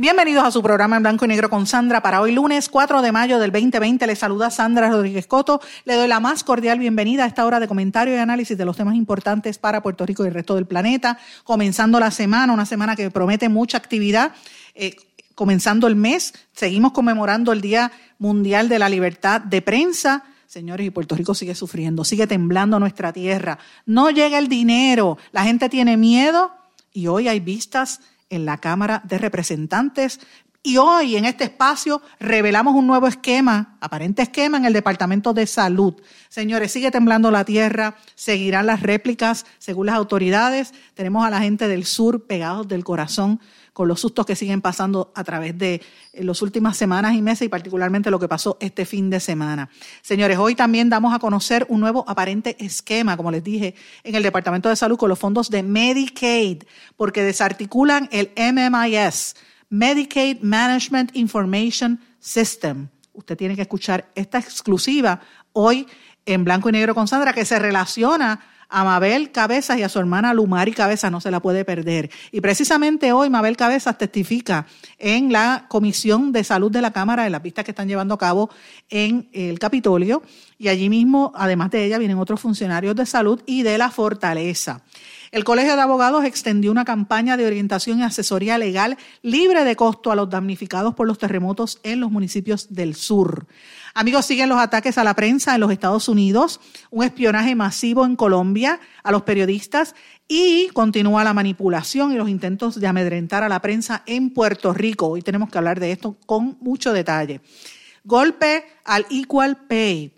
Bienvenidos a su programa en blanco y negro con Sandra para hoy lunes 4 de mayo del 2020. Le saluda Sandra Rodríguez Coto. Le doy la más cordial bienvenida a esta hora de comentario y análisis de los temas importantes para Puerto Rico y el resto del planeta. Comenzando la semana, una semana que promete mucha actividad. Eh, comenzando el mes, seguimos conmemorando el Día Mundial de la Libertad de Prensa. Señores, y Puerto Rico sigue sufriendo, sigue temblando nuestra tierra. No llega el dinero, la gente tiene miedo y hoy hay vistas en la Cámara de Representantes. Y hoy en este espacio revelamos un nuevo esquema, aparente esquema en el Departamento de Salud. Señores, sigue temblando la tierra, seguirán las réplicas según las autoridades. Tenemos a la gente del sur pegados del corazón con los sustos que siguen pasando a través de eh, las últimas semanas y meses y particularmente lo que pasó este fin de semana. Señores, hoy también damos a conocer un nuevo aparente esquema, como les dije, en el Departamento de Salud con los fondos de Medicaid, porque desarticulan el MMIS, Medicaid Management Information System. Usted tiene que escuchar esta exclusiva hoy en blanco y negro con Sandra, que se relaciona a Mabel Cabezas y a su hermana Lumari Cabezas, no se la puede perder. Y precisamente hoy Mabel Cabezas testifica en la Comisión de Salud de la Cámara, en las vistas que están llevando a cabo en el Capitolio, y allí mismo, además de ella, vienen otros funcionarios de salud y de la Fortaleza. El Colegio de Abogados extendió una campaña de orientación y asesoría legal libre de costo a los damnificados por los terremotos en los municipios del sur. Amigos, siguen los ataques a la prensa en los Estados Unidos, un espionaje masivo en Colombia a los periodistas y continúa la manipulación y los intentos de amedrentar a la prensa en Puerto Rico. Hoy tenemos que hablar de esto con mucho detalle. Golpe al Equal Pay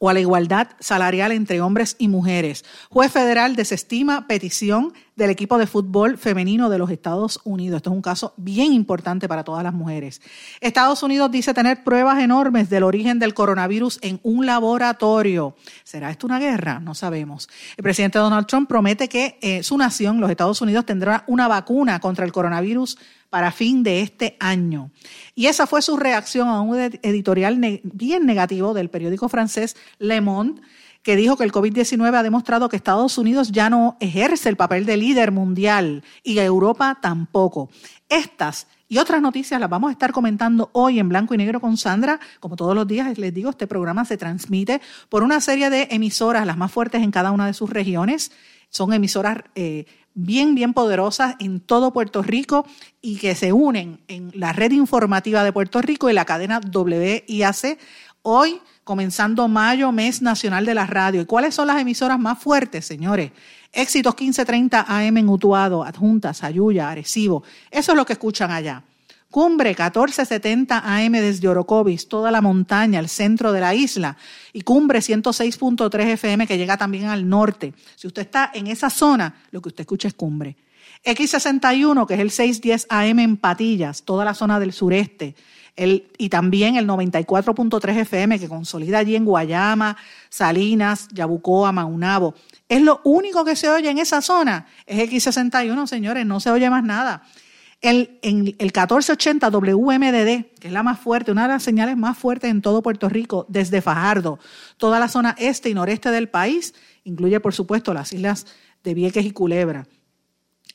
o a la igualdad salarial entre hombres y mujeres. Juez federal desestima petición del equipo de fútbol femenino de los Estados Unidos. Esto es un caso bien importante para todas las mujeres. Estados Unidos dice tener pruebas enormes del origen del coronavirus en un laboratorio. ¿Será esto una guerra? No sabemos. El presidente Donald Trump promete que eh, su nación, los Estados Unidos, tendrá una vacuna contra el coronavirus para fin de este año. Y esa fue su reacción a un editorial bien negativo del periódico francés Le Monde, que dijo que el COVID-19 ha demostrado que Estados Unidos ya no ejerce el papel de líder mundial y Europa tampoco. Estas y otras noticias las vamos a estar comentando hoy en blanco y negro con Sandra. Como todos los días les digo, este programa se transmite por una serie de emisoras, las más fuertes en cada una de sus regiones. Son emisoras eh, bien, bien poderosas en todo Puerto Rico y que se unen en la red informativa de Puerto Rico y la cadena WIAC. Hoy, comenzando mayo, mes nacional de la radio. ¿Y cuáles son las emisoras más fuertes, señores? Éxitos 1530 AM en Utuado, Adjuntas, Ayuya, Arecibo. Eso es lo que escuchan allá. Cumbre 1470 AM desde Orocovis, toda la montaña, el centro de la isla. Y Cumbre 106.3 FM que llega también al norte. Si usted está en esa zona, lo que usted escucha es Cumbre. X61, que es el 610 AM en Patillas, toda la zona del sureste. El, y también el 94.3 FM que consolida allí en Guayama, Salinas, Yabucoa, Maunabo. Es lo único que se oye en esa zona. Es X61, señores, no se oye más nada. El, el 1480 WMDD, que es la más fuerte, una de las señales más fuertes en todo Puerto Rico, desde Fajardo, toda la zona este y noreste del país, incluye por supuesto las islas de Vieques y Culebra.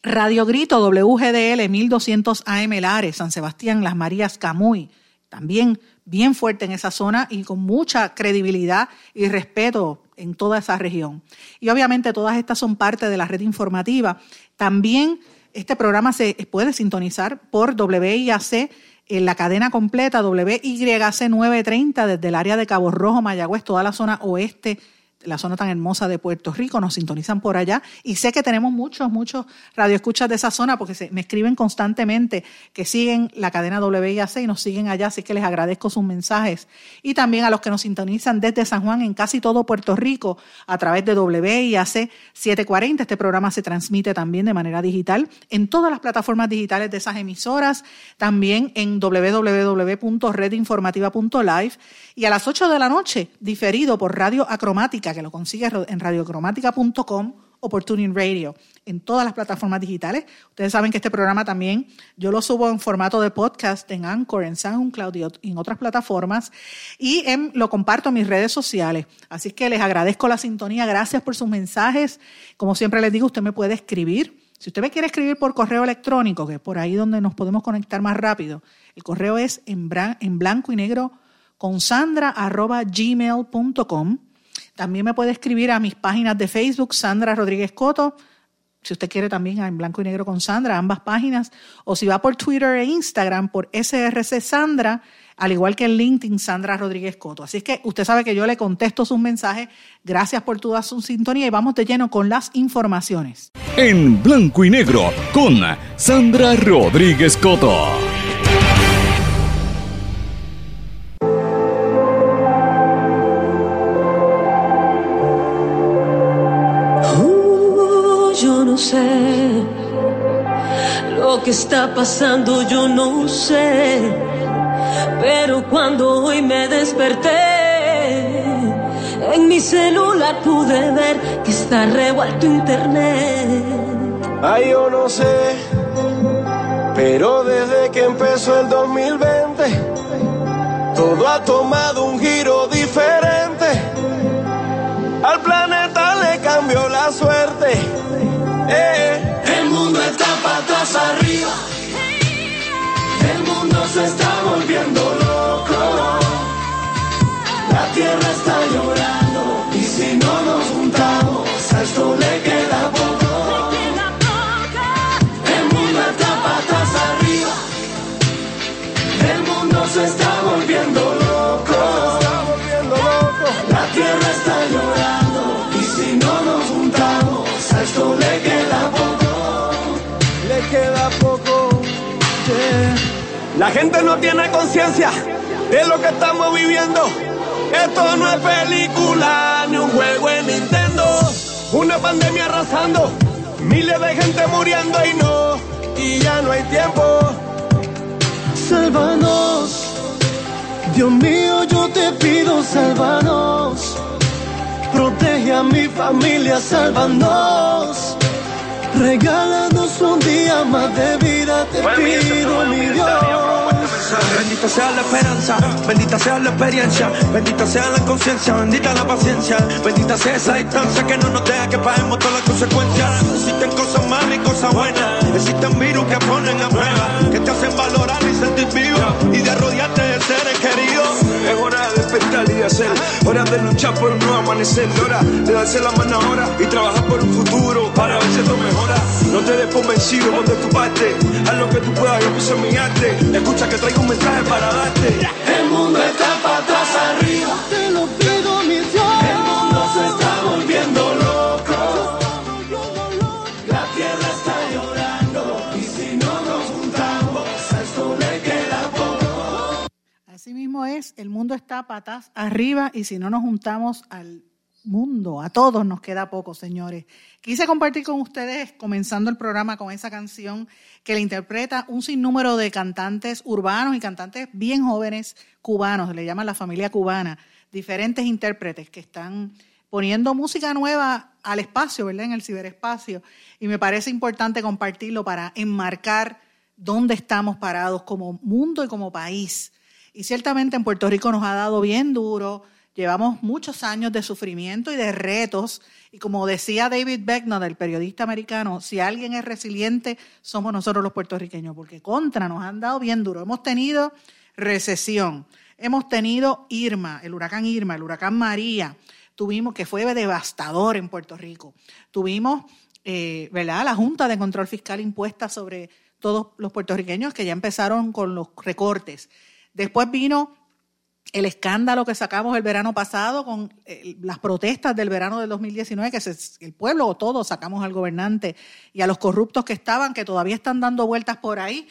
Radio Grito WGDL 1200 AM Lares, San Sebastián, Las Marías, Camuy, también bien fuerte en esa zona y con mucha credibilidad y respeto en toda esa región. Y obviamente todas estas son parte de la red informativa. También este programa se puede sintonizar por WIAC en la cadena completa WYC 930 desde el área de Cabo Rojo, Mayagüez, toda la zona oeste la zona tan hermosa de Puerto Rico, nos sintonizan por allá. Y sé que tenemos muchos, muchos radioescuchas de esa zona porque se, me escriben constantemente que siguen la cadena WIAC y nos siguen allá, así que les agradezco sus mensajes. Y también a los que nos sintonizan desde San Juan en casi todo Puerto Rico a través de WIAC 740. Este programa se transmite también de manera digital en todas las plataformas digitales de esas emisoras, también en www.redinformativa.live y a las 8 de la noche, diferido por Radio Acromática, que lo consigues en radiocromática.com o por Tuning Radio, en todas las plataformas digitales. Ustedes saben que este programa también yo lo subo en formato de podcast en Anchor, en SoundCloud y en otras plataformas y lo comparto en mis redes sociales. Así que les agradezco la sintonía, gracias por sus mensajes. Como siempre les digo, usted me puede escribir. Si usted me quiere escribir por correo electrónico, que es por ahí donde nos podemos conectar más rápido, el correo es en, blanco y negro con sandra.gmail.com. También me puede escribir a mis páginas de Facebook, Sandra Rodríguez Coto. Si usted quiere también en blanco y negro con Sandra, ambas páginas. O si va por Twitter e Instagram, por SRC Sandra, al igual que en LinkedIn, Sandra Rodríguez Coto. Así es que usted sabe que yo le contesto sus mensajes. Gracias por toda su sintonía y vamos de lleno con las informaciones. En blanco y negro con Sandra Rodríguez Coto. Lo que está pasando yo no sé. Pero cuando hoy me desperté, en mi celular pude ver que está revuelto internet. Ay, yo no sé. Pero desde que empezó el 2020, todo ha tomado un giro diferente. Al planeta le cambió la suerte eh, el mundo está patas arriba. El mundo se está volviendo loco. La tierra está llorando. La gente no tiene conciencia de lo que estamos viviendo. Esto no es película ni un juego en Nintendo. Una pandemia arrasando, miles de gente muriendo y no, y ya no hay tiempo. Sálvanos, Dios mío, yo te pido, sálvanos. Protege a mi familia, sálvanos. Regálanos un día más de vida, te pido, mi Dios. Bendita sea la esperanza, bendita sea la experiencia, bendita sea la conciencia, bendita la paciencia, bendita sea esa distancia que no nos deja que paguemos todas las consecuencias. Existen cosas malas y cosas buenas, existen virus que ponen a prueba, que te hacen valorar y sentir vivo y de rodearte de seres queridos. Es hora de despertar y de hacer, hora de luchar por un nuevo amanecer, hora de darse la mano ahora y trabajar por un futuro para ver si esto mejora. No te des por vencido, ponte tu parte, haz lo que tú puedas, yo en mi arte. Escucha que traigo un mensaje para darte. El mundo está patas arriba. Es, el mundo está patas arriba y si no nos juntamos al mundo, a todos nos queda poco, señores. Quise compartir con ustedes, comenzando el programa con esa canción que le interpreta un sinnúmero de cantantes urbanos y cantantes bien jóvenes cubanos, le llaman la familia cubana, diferentes intérpretes que están poniendo música nueva al espacio, ¿verdad? En el ciberespacio. Y me parece importante compartirlo para enmarcar dónde estamos parados como mundo y como país. Y ciertamente en Puerto Rico nos ha dado bien duro, Llevamos muchos años de sufrimiento y de retos. Y como decía David Beckner, el periodista americano, si alguien es resiliente, somos nosotros los puertorriqueños, porque contra nos han dado bien duro. Hemos tenido recesión, hemos tenido Irma, el huracán Irma, el huracán María, tuvimos que fue devastador en Puerto Rico. Tuvimos, eh, ¿verdad?, la Junta de Control Fiscal impuesta sobre todos los puertorriqueños que ya empezaron con los recortes. Después vino el escándalo que sacamos el verano pasado con eh, las protestas del verano del 2019, que el pueblo o todos sacamos al gobernante y a los corruptos que estaban, que todavía están dando vueltas por ahí.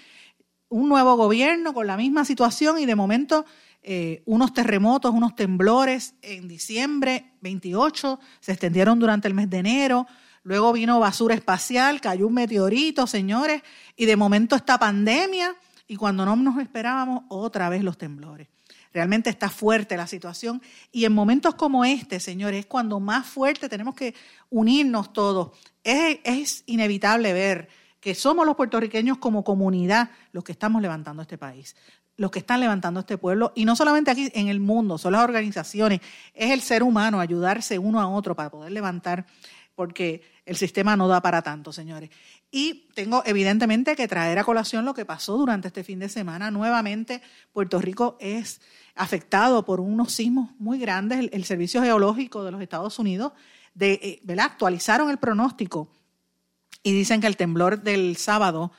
Un nuevo gobierno con la misma situación y de momento eh, unos terremotos, unos temblores en diciembre 28, se extendieron durante el mes de enero. Luego vino basura espacial, cayó un meteorito, señores, y de momento esta pandemia y cuando no nos esperábamos, otra vez los temblores. Realmente está fuerte la situación y en momentos como este, señores, es cuando más fuerte tenemos que unirnos todos. Es, inevitable ver que somos los puertorriqueños como comunidad los que estamos levantando este país los que están levantando este pueblo, y no solamente aquí en el mundo, son las organizaciones, es el ser humano ayudarse uno a otro para poder levantar, porque el sistema no da para tanto, señores. Y tengo evidentemente que traer a colación lo que pasó durante este fin de semana. Nuevamente, Puerto Rico es afectado por unos sismos muy grandes. El, Servicio Geológico de los Estados Unidos eh, actualizaron el pronóstico y dicen que el temblor del sábado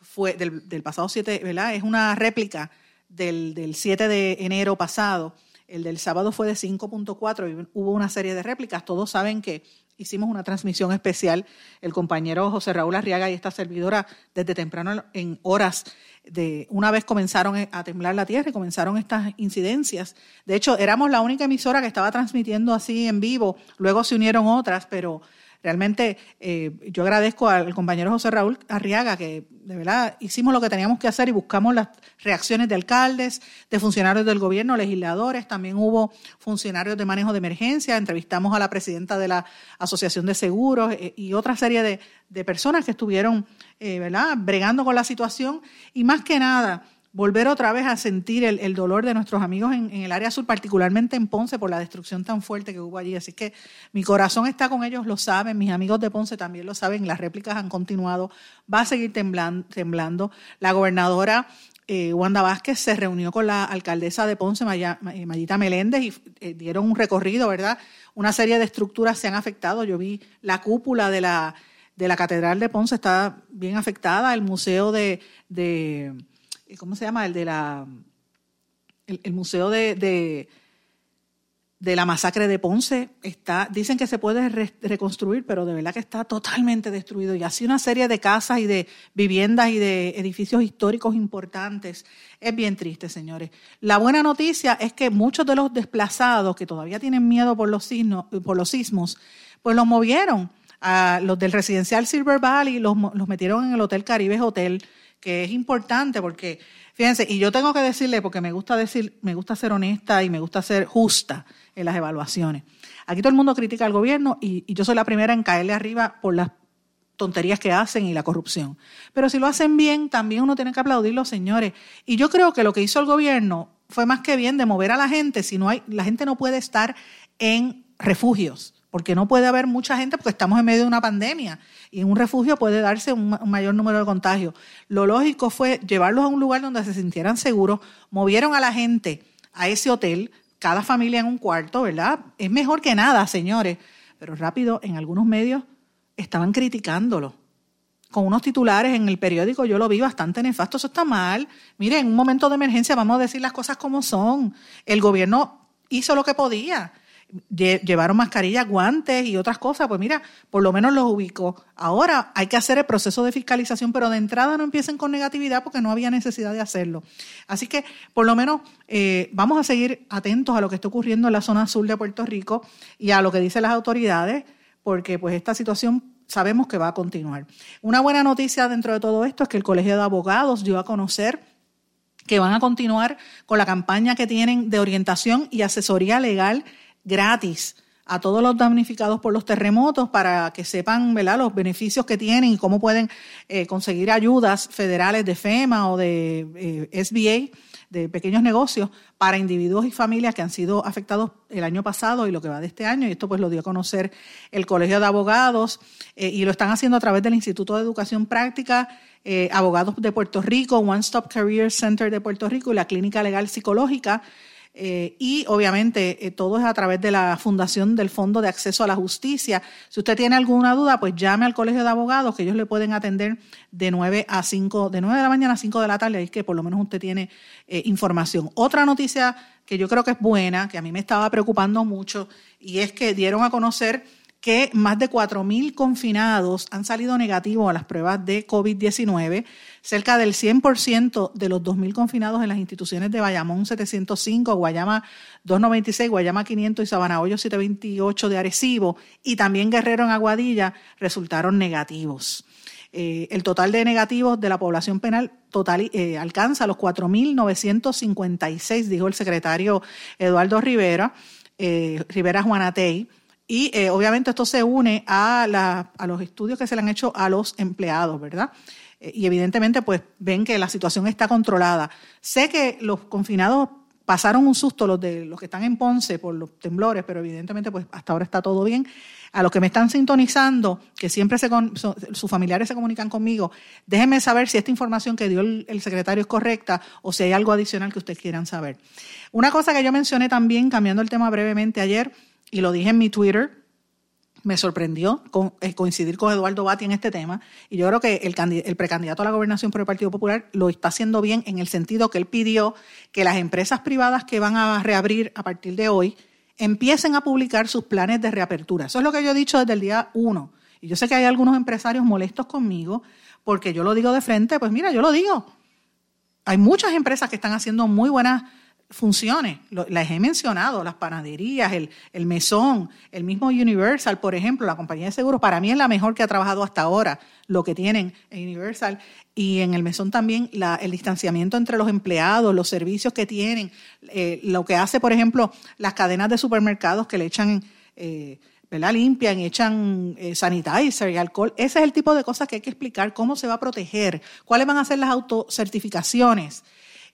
fue del, pasado 7, ¿verdad? Es una réplica del, del 7 de enero pasado. El del sábado fue de 5.4 y hubo una serie de réplicas. Todos saben que hicimos una transmisión especial, el compañero José Raúl Arriaga y esta servidora, desde temprano en horas de una vez comenzaron a temblar la tierra y comenzaron estas incidencias. De hecho, éramos la única emisora que estaba transmitiendo así en vivo, luego se unieron otras, pero Realmente eh, yo agradezco al compañero José Raúl Arriaga que de verdad hicimos lo que teníamos que hacer y buscamos las reacciones de alcaldes, de funcionarios del gobierno, legisladores, también hubo funcionarios de manejo de emergencia, entrevistamos a la presidenta de la Asociación de Seguros eh, y otra serie de, de personas que estuvieron eh, ¿verdad? bregando con la situación. Y más que nada volver otra vez a sentir el, dolor de nuestros amigos en, el área sur, particularmente en Ponce, por la destrupción tan fuerte que hubo allí. Así que mi corazón está con ellos, lo saben, mis amigos de Ponce también lo saben, las réplicas han continuado, va a seguir temblando. La gobernadora eh, Wanda Vázquez se reunió con la alcaldesa de Ponce, eh, Mayita Meléndez, y eh, dieron un recorrido, ¿verdad? Una serie de estructuras se han afectado. Yo vi la cúpula de la, de la Catedral de Ponce, está bien afectada, el museo de ¿cómo se llama? El de la, el, museo de, de, la masacre de Ponce está, dicen que se puede reconstruir, pero de verdad que está totalmente destruido. Y así una serie de casas y de viviendas y de edificios históricos importantes. Es bien triste, señores. La buena noticia es que muchos de los desplazados que todavía tienen miedo por los, sismos, por los sismos, pues los movieron. A los del residencial Silver Valley los, los metieron en el Hotel Caribe Hotel que es importante porque, fíjense, y yo tengo que decirle, porque me gusta decir, me gusta ser honesta y me gusta ser justa en las evaluaciones. Aquí todo el mundo critica al gobierno y, y yo soy la primera en caerle arriba por las tonterías que hacen y la corrupción. Pero si lo hacen bien, también uno tiene que aplaudirlo, señores. Y yo creo que lo que hizo el gobierno fue más que bien de mover a la gente, si no hay, la gente no puede estar en refugios porque no puede haber mucha gente porque estamos en medio de una pandemia y en un refugio puede darse un, mayor número de contagios. Lo lógico fue llevarlos a un lugar donde se sintieran seguros, movieron a la gente a ese hotel, cada familia en un cuarto, ¿verdad? Es mejor que nada, señores, pero rápido en algunos medios estaban criticándolo. Con unos titulares en el periódico yo lo vi bastante nefasto, eso está mal. Miren, en un momento de emergencia vamos a decir las cosas como son. El gobierno hizo lo que podía llevaron mascarillas, guantes y otras cosas, pues mira, por lo menos los ubicó. Ahora hay que hacer el proceso de fiscalización, pero de entrada no empiecen con negatividad porque no había necesidad de hacerlo. Así que por lo menos eh, vamos a seguir atentos a lo que está ocurriendo en la zona sur de Puerto Rico y a lo que dicen las autoridades, porque pues esta situación sabemos que va a continuar. Una buena noticia dentro de todo esto es que el Colegio de Abogados dio a conocer que van a continuar con la campaña que tienen de orientación y asesoría legal gratis a todos los damnificados por los terremotos para que sepan ¿verdad? los beneficios que tienen y cómo pueden eh, conseguir ayudas federales de FEMA o de eh, SBA, de pequeños negocios, para individuos y familias que han sido afectados el año pasado y lo que va de este año. Y esto pues lo dio a conocer el Colegio de Abogados eh, y lo están haciendo a través del Instituto de Educación Práctica, Abogados de Puerto Rico, One Stop Career Center de Puerto Rico y la Clínica Legal Psicológica eh, y obviamente eh, todo es a través de la Fundación del Fondo de Acceso a la Justicia. Si usted tiene alguna duda, pues llame al Colegio de Abogados, que ellos le pueden atender de 9 a 5, de 9 de la mañana a 5 de la tarde, ahí es que por lo menos usted tiene eh, información. Otra noticia que yo creo que es buena, que a mí me estaba preocupando mucho, y es que dieron a conocer que más de 4.000 confinados han salido negativos a las pruebas de COVID-19. Cerca del 100% de los 2.000 confinados en las instituciones de Bayamón 705, Guayama 296, Guayama 500 y Sabana Hoyo 728 de Arecibo y también Guerrero en Aguadilla resultaron negativos. Eh, el total de negativos de la población penal total eh, alcanza los 4.956, dijo el secretario Eduardo Rivera, eh, Rivera Juanatey y eh, obviamente esto se une a, a, los estudios que se le han hecho a los empleados, ¿verdad? Eh, y evidentemente pues ven que la situación está controlada. Sé que los confinados pasaron un susto los de los que están en Ponce por los temblores, pero evidentemente pues hasta ahora está todo bien. A los que me están sintonizando, que siempre se sus familiares se comunican conmigo, déjenme saber si esta información que dio el, secretario es correcta o si hay algo adicional que ustedes quieran saber. Una cosa que yo mencioné también, cambiando el tema brevemente ayer, y lo dije en mi Twitter, me sorprendió eh, coincidir con Eduardo Bati en este tema. Y yo creo que el, el, precandidato a la gobernación por el Partido Popular lo está haciendo bien en el sentido que él pidió que las empresas privadas que van a reabrir a partir de hoy empiecen a publicar sus planes de reapertura. Eso es lo que yo he dicho desde el día uno. Y yo sé que hay algunos empresarios molestos conmigo porque yo lo digo de frente. Pues mira, yo lo digo. Hay muchas empresas que están haciendo muy buenas funciones. Las he mencionado, las panaderías, el, el, mesón, el mismo Universal, por ejemplo, la compañía de seguros, para mí es la mejor que ha trabajado hasta ahora, lo que tienen en Universal. Y en el mesón también la, el distanciamiento entre los empleados, los servicios que tienen, eh, lo que hace, por ejemplo, las cadenas de supermercados que le echan... Eh, ¿verdad? limpian echan eh, sanitizer y alcohol. Ese es el tipo de cosas que hay que explicar, cómo se va a proteger, cuáles van a ser las autocertificaciones.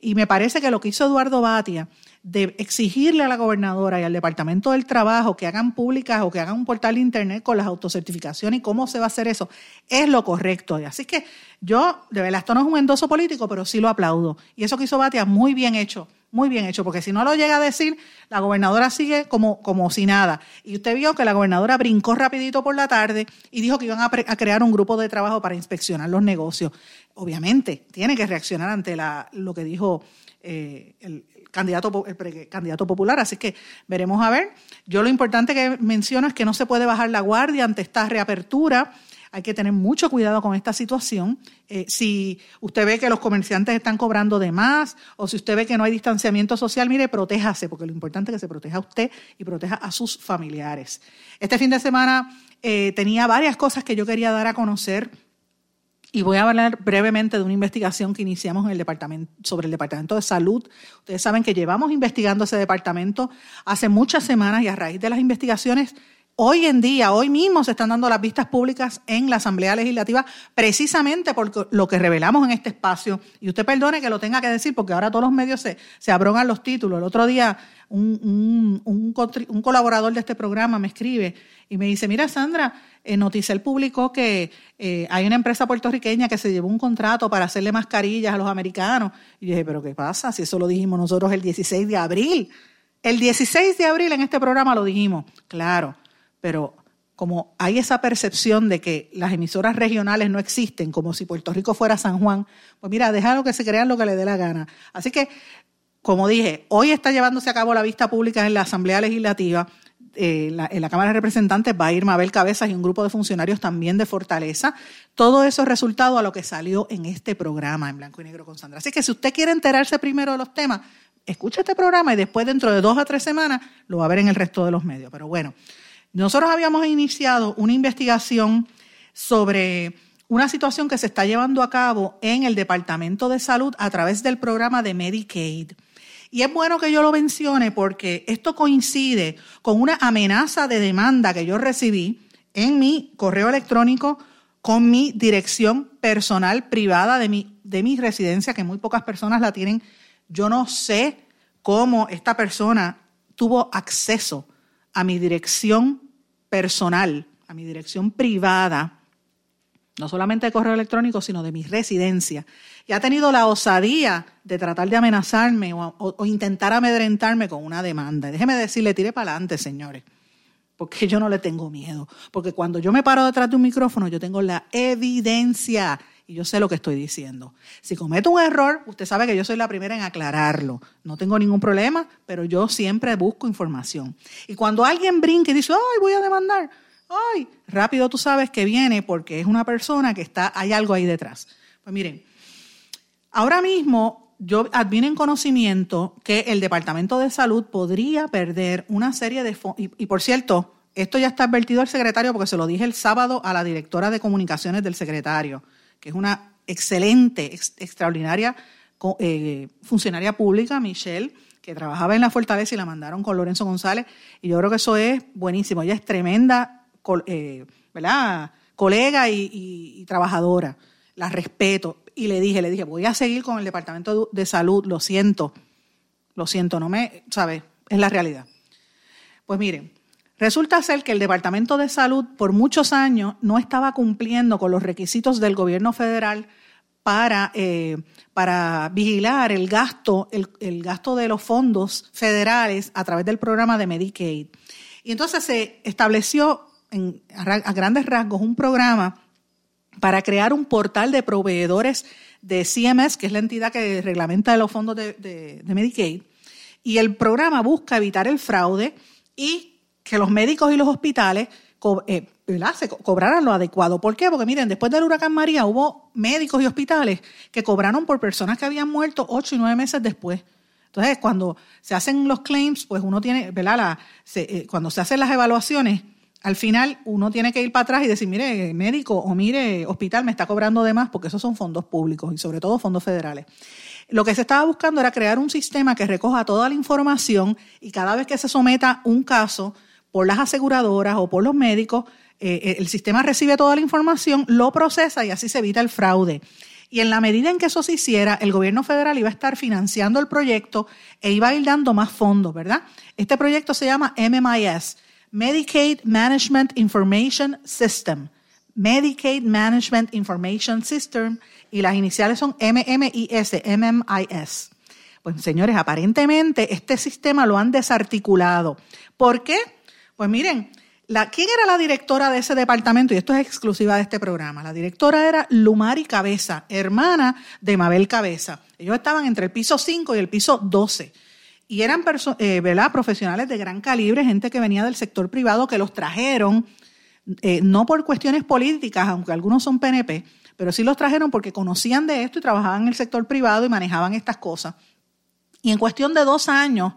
Y me parece que lo que hizo Eduardo Batia de exigirle a la gobernadora y al Departamento del Trabajo que hagan públicas o que hagan un portal de Internet con las autocertificaciones y cómo se va a hacer eso, es lo correcto. Así que yo, de verdad, esto no es un endoso político, pero sí lo aplaudo. Y eso que hizo Batia, muy bien hecho, muy bien hecho, porque si no lo llega a decir, la gobernadora sigue como, como si nada. Y usted vio que la gobernadora brincó rapidito por la tarde y dijo que iban a, crear un grupo de trabajo para inspeccionar los negocios obviamente tiene que reaccionar ante lo que dijo eh, el, candidato, el candidato popular. Así que veremos a ver. Yo lo importante que menciono es que no se puede bajar la guardia ante esta reapertura. Hay que tener mucho cuidado con esta situación. Eh, si usted ve que los comerciantes están cobrando de más o si usted ve que no hay distanciamiento social, mire, protéjase, porque lo importante es que se proteja a usted y proteja a sus familiares. Este fin de semana eh, tenía varias cosas que yo quería dar a conocer y voy a hablar brevemente de una investigación que iniciamos en el departamento, sobre el Departamento de Salud. Ustedes saben que llevamos investigando ese departamento hace muchas semanas y a raíz de las investigaciones Hoy en día, hoy mismo se están dando las vistas públicas en la Asamblea Legislativa precisamente por lo que revelamos en este espacio. Y usted perdone que lo tenga que decir porque ahora todos los medios se, se los títulos. El otro día un, un, un, colaborador de este programa me escribe y me dice, mira Sandra, en Noticel publicó que eh, hay una empresa puertorriqueña que se llevó un contrato para hacerle mascarillas a los americanos. Y yo dije, pero ¿qué pasa? Si eso lo dijimos nosotros el 16 de abril. El 16 de abril en este programa lo dijimos, claro pero como hay esa percepción de que las emisoras regionales no existen, como si Puerto Rico fuera San Juan, pues mira, déjalo que se crean lo que le dé la gana. Así que, como dije, hoy está llevándose a cabo la vista pública en la Asamblea Legislativa. Eh, en la Cámara de Representantes va a ir Mabel Cabezas y un grupo de funcionarios también de Fortaleza. Todo eso es resultado a lo que salió en este programa en blanco y negro con Sandra. Así que si usted quiere enterarse primero de los temas, escucha este programa y después dentro de dos a tres semanas lo va a ver en el resto de los medios. Pero bueno. Nosotros habíamos iniciado una investigación sobre una situación que se está llevando a cabo en el Departamento de Salud a través del programa de Medicaid. Y es bueno que yo lo mencione porque esto coincide con una amenaza de demanda que yo recibí en mi correo electrónico con mi dirección personal privada de mi, de residencia, que muy pocas personas la tienen. Yo no sé cómo esta persona tuvo acceso a mi dirección personal, a mi dirección privada, no solamente de correo electrónico, sino de mi residencia, y ha tenido la osadía de tratar de amenazarme o, intentar amedrentarme con una demanda. Déjeme decirle, tire para adelante, señores, porque yo no le tengo miedo, porque cuando yo me paro detrás de un micrófono, yo tengo la evidencia y yo sé lo que estoy diciendo. Si cometo un error, usted sabe que yo soy la primera en aclararlo. No tengo ningún problema, pero yo siempre busco información. Y cuando alguien brinca y dice, ay, voy a demandar, ay, rápido tú sabes que viene porque es una persona que está, hay algo ahí detrás. Pues miren, ahora mismo yo advino en conocimiento que el Departamento de Salud podría perder una serie de y, y por cierto, esto ya está advertido al secretario porque se lo dije el sábado a la directora de comunicaciones del secretario, es una excelente, extraordinaria eh, funcionaria pública, Michelle, que trabajaba en la Fortaleza y la mandaron con Lorenzo González. Y yo creo que eso es buenísimo. Ella es tremenda, eh, ¿verdad? Colega y, trabajadora. La respeto. Y le dije, le dije, voy a seguir con el Departamento de Salud, lo siento. Lo siento, no me, ¿sabes? Es la realidad. Pues miren, Resulta ser que el Departamento de Salud por muchos años no estaba cumpliendo con los requisitos del gobierno federal para, eh, para vigilar el gasto, el, gasto de los fondos federales a través del programa de Medicaid. Y entonces se estableció a grandes rasgos un programa para crear un portal de proveedores de CMS, que es la entidad que reglamenta los fondos de Medicaid. Y el programa busca evitar el fraude y que los médicos y los hospitales eh, Se cobraran lo adecuado. ¿Por qué? Porque miren, después del huracán María hubo médicos y hospitales que cobraron por personas que habían muerto ocho y nueve meses después. Entonces, cuando se hacen los claims, pues uno tiene, ¿verdad? Eh, cuando se hacen las evaluaciones, al final uno tiene que ir para atrás y decir, mire, médico o mire, hospital me está cobrando de más porque esos son fondos públicos y sobre todo fondos federales. Lo que se estaba buscando era crear un sistema que recoja toda la información y cada vez que se someta un caso, por las aseguradoras o por los médicos, eh, eh, el sistema recibe toda la información, lo procesa y así se evita el fraude. Y en la medida en que eso se hiciera, el gobierno federal iba a estar financiando el proyecto e iba a ir dando más fondos, ¿verdad? Este proyecto se llama MMIS, Medicaid Management Information System. Medicaid Management Information System y las iniciales son MMIS, MMIS. Pues señores, aparentemente este sistema lo han desarticulado. ¿Por qué? Pues miren, la, ¿quién era la directora de ese departamento? Y esto es exclusiva de este programa. La directora era Lumari Cabeza, hermana de Mabel Cabeza. Ellos estaban entre el piso 5 y el piso 12. Y eran eh, profesionales de gran calibre, gente que venía del sector privado, que los trajeron, eh, no por cuestiones políticas, aunque algunos son PNP, pero sí los trajeron porque conocían de esto y trabajaban en el sector privado y manejaban estas cosas. Y en cuestión de dos años,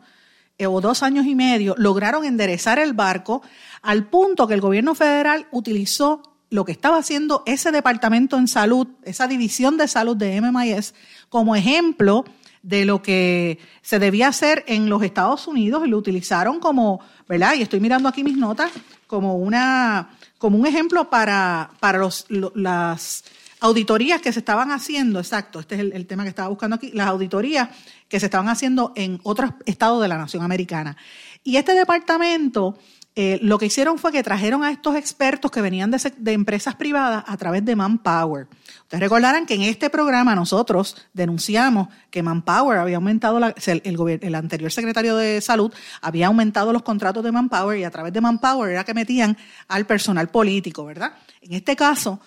o dos años y medio, lograron enderezar el barco al punto que el gobierno federal utilizó lo que estaba haciendo ese departamento en salud, esa división de salud de MMIS, como ejemplo de lo que se debía hacer en los Estados Unidos y lo utilizaron como, ¿verdad? Y estoy mirando aquí mis notas, como una, como un ejemplo para, para los, las auditorías que se estaban haciendo, exacto, este es el, tema que estaba buscando aquí, las auditorías que se estaban haciendo en otros estados de la nación americana. Y este departamento eh, lo que hicieron fue que trajeron a estos expertos que venían de, empresas privadas a través de Manpower. Ustedes recordarán que en este programa nosotros denunciamos que Manpower había aumentado, el, el, anterior secretario de salud había aumentado los contratos de Manpower y a través de Manpower era que metían al personal político, ¿verdad? En este caso,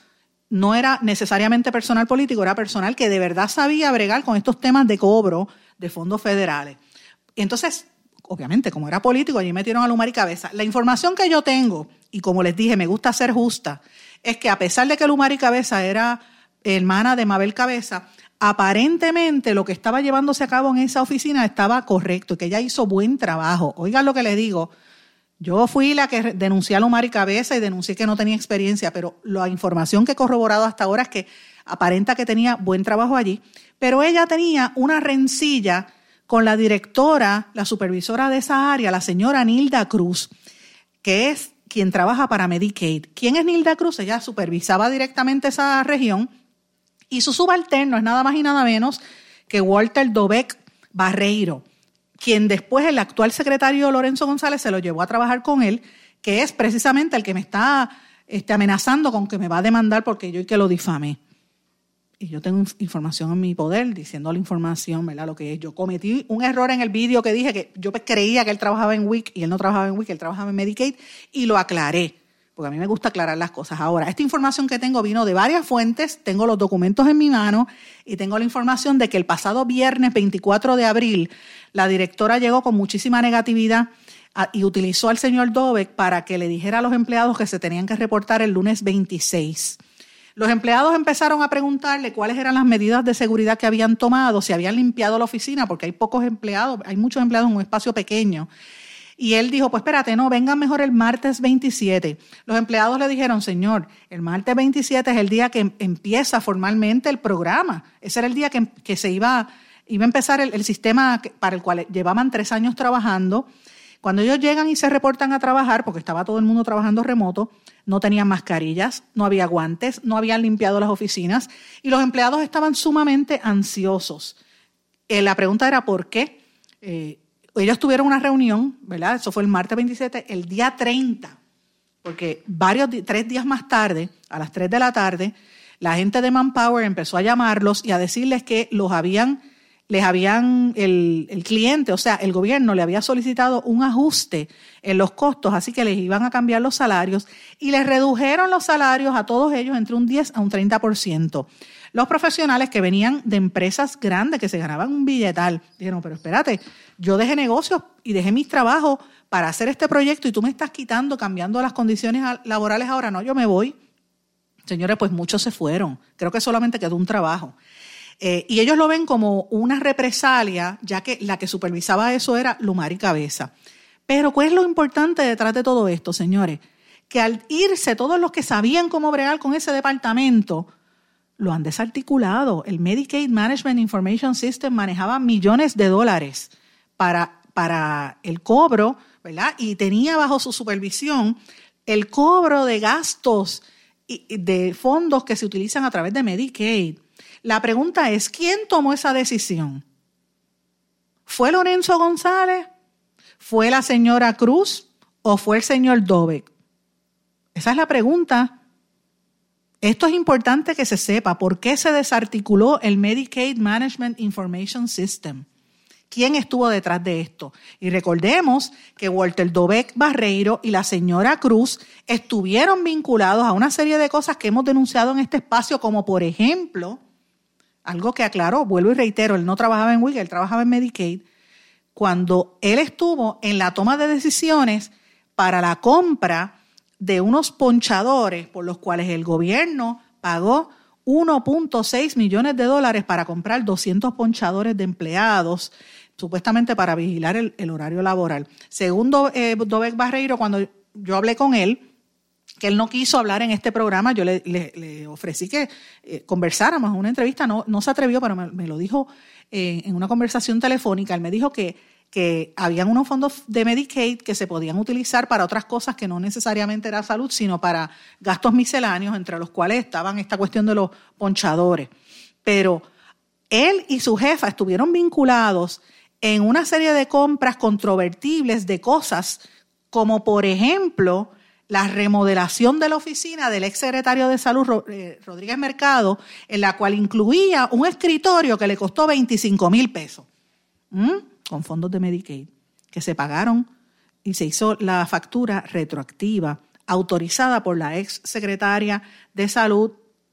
no era necesariamente personal político, era personal que de verdad sabía bregar con estos temas de cobro de fondos federales. Entonces, obviamente, como era político, allí metieron a Lumar y Cabeza. La información que yo tengo, y como les dije, me gusta ser justa, es que a pesar de que Lumar y Cabeza era hermana de Mabel Cabeza, aparentemente lo que estaba llevándose a cabo en esa oficina estaba correcto, que ella hizo buen trabajo. Oigan lo que les digo, yo fui la que denuncié a Lomar y Cabeza y denuncié que no tenía experiencia, pero la información que he corroborado hasta ahora es que aparenta que tenía buen trabajo allí, pero ella tenía una rencilla con la directora, la supervisora de esa área, la señora Nilda Cruz, que es quien trabaja para Medicaid. ¿Quién es Nilda Cruz? Ella supervisaba directamente esa región y su subalterno es nada más y nada menos que Walter Dobeck Barreiro quien después el actual secretario Lorenzo González se lo llevó a trabajar con él, que es precisamente el que me está este, amenazando con que me va a demandar porque yo y que lo difame. Y yo tengo información en mi poder diciendo la información, ¿verdad? Lo que es. Yo cometí un error en el vídeo que dije que yo creía que él trabajaba en WIC y él no trabajaba en WIC, él trabajaba en Medicaid y lo aclaré. Porque a mí me gusta aclarar las cosas. Ahora, esta información que tengo vino de varias fuentes, tengo los documentos en mi mano y tengo la información de que el pasado viernes 24 de abril la directora llegó con muchísima negatividad y utilizó al señor Dobeck para que le dijera a los empleados que se tenían que reportar el lunes 26. Los empleados empezaron a preguntarle cuáles eran las medidas de seguridad que habían tomado, si habían limpiado la oficina, porque hay pocos empleados, hay muchos empleados en un espacio pequeño. Y él dijo, pues espérate, no, vengan mejor el martes 27. Los empleados le dijeron, señor, el martes 27 es el día que em-, empieza formalmente el programa. Ese era el día que, se iba, iba a empezar el, el sistema para el cual llevaban tres años trabajando cuando ellos llegan y se reportan a trabajar, porque estaba todo el mundo trabajando remoto, no tenían mascarillas, no había guantes, no habían limpiado las oficinas y los empleados estaban sumamente ansiosos. Eh, la pregunta era por qué. Eh, ellos tuvieron una reunión, ¿verdad? Eso fue el martes 27, el día 30, porque varios, tres días más tarde, a las 3 de la tarde, la gente de Manpower empezó a llamarlos y a decirles que los habían les habían, el, el, cliente, o sea, el gobierno le había solicitado un ajuste en los costos, así que les iban a cambiar los salarios y les redujeron los salarios a todos ellos entre un 10 a un 30%. Los profesionales que venían de empresas grandes que se ganaban un billetal dijeron, pero espérate, yo dejé negocios y dejé mis trabajos para hacer este proyecto y tú me estás quitando, cambiando las condiciones laborales ahora, no, yo me voy. Señores, pues muchos se fueron. Creo que solamente quedó un trabajo. Eh, y ellos lo ven como una represalia, ya que la que supervisaba eso era Lumar y Cabeza. Pero ¿cuál es lo importante detrás de todo esto, señores? Que al irse todos los que sabían cómo bregar con ese departamento, lo han desarticulado. El Medicaid Management Information System manejaba millones de dólares para, para el cobro, ¿verdad? Y tenía bajo su supervisión el cobro de gastos de fondos que se utilizan a través de Medicaid. La pregunta es, ¿quién tomó esa decisión? ¿Fue Lorenzo González? ¿Fue la señora Cruz? ¿O fue el señor Dobeck? Esa es la pregunta. Esto es importante que se sepa. ¿Por qué se desarticuló el Medicaid Management Information System? ¿Quién estuvo detrás de esto? Y recordemos que Walter Dobeck Barreiro y la señora Cruz estuvieron vinculados a una serie de cosas que hemos denunciado en este espacio, como por ejemplo algo que aclaró, vuelvo y reitero, él no trabajaba en WIC, él trabajaba en Medicaid, cuando él estuvo en la toma de decisiones para la compra de unos ponchadores por los cuales el gobierno pagó 1.6 millones de dólares para comprar 200 ponchadores de empleados, supuestamente para vigilar el, horario laboral. Segundo eh, Dovec Barreiro, cuando yo hablé con él, que él no quiso hablar en este programa. Yo le, ofrecí que eh, conversáramos en una entrevista, no, no se atrevió, pero me, lo dijo en una conversación telefónica. Él me dijo que, que habían unos fondos de Medicaid que se podían utilizar para otras cosas que no necesariamente era salud, sino para gastos misceláneos, entre los cuales estaban esta cuestión de los ponchadores. Pero él y su jefa estuvieron vinculados en una serie de compras controvertibles de cosas como, por ejemplo, la remodelación de la oficina del ex secretario de Salud, eh, Rodríguez Mercado, en la cual incluía un escritorio que le costó 25 mil pesos, con fondos de Medicaid, que se pagaron y se hizo la factura retroactiva, autorizada por la ex secretaria de Salud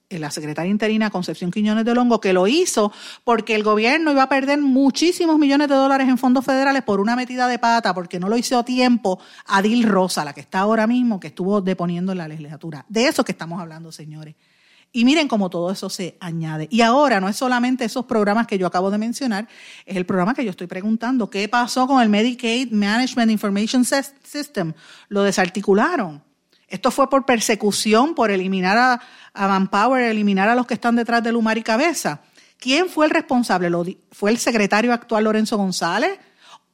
la secretaria interina Concepción Quiñones de Longo, que lo hizo porque el gobierno iba a perder muchísimos millones de dólares en fondos federales por una metida de pata, porque no lo hizo a tiempo Adil Rosa, la que está ahora mismo, que estuvo deponiendo en la legislatura. De eso que estamos hablando, señores. Y miren cómo todo eso se añade. Y ahora no es solamente esos programas que yo acabo de mencionar, es el programa que yo estoy preguntando. ¿Qué pasó con el Medicaid Management Information System? Lo desarticularon. Esto fue por persecución, por eliminar a, a Manpower, eliminar a los que están detrás de Lumar y Cabeza. ¿Quién fue el responsable? ¿Fue el secretario actual Lorenzo González?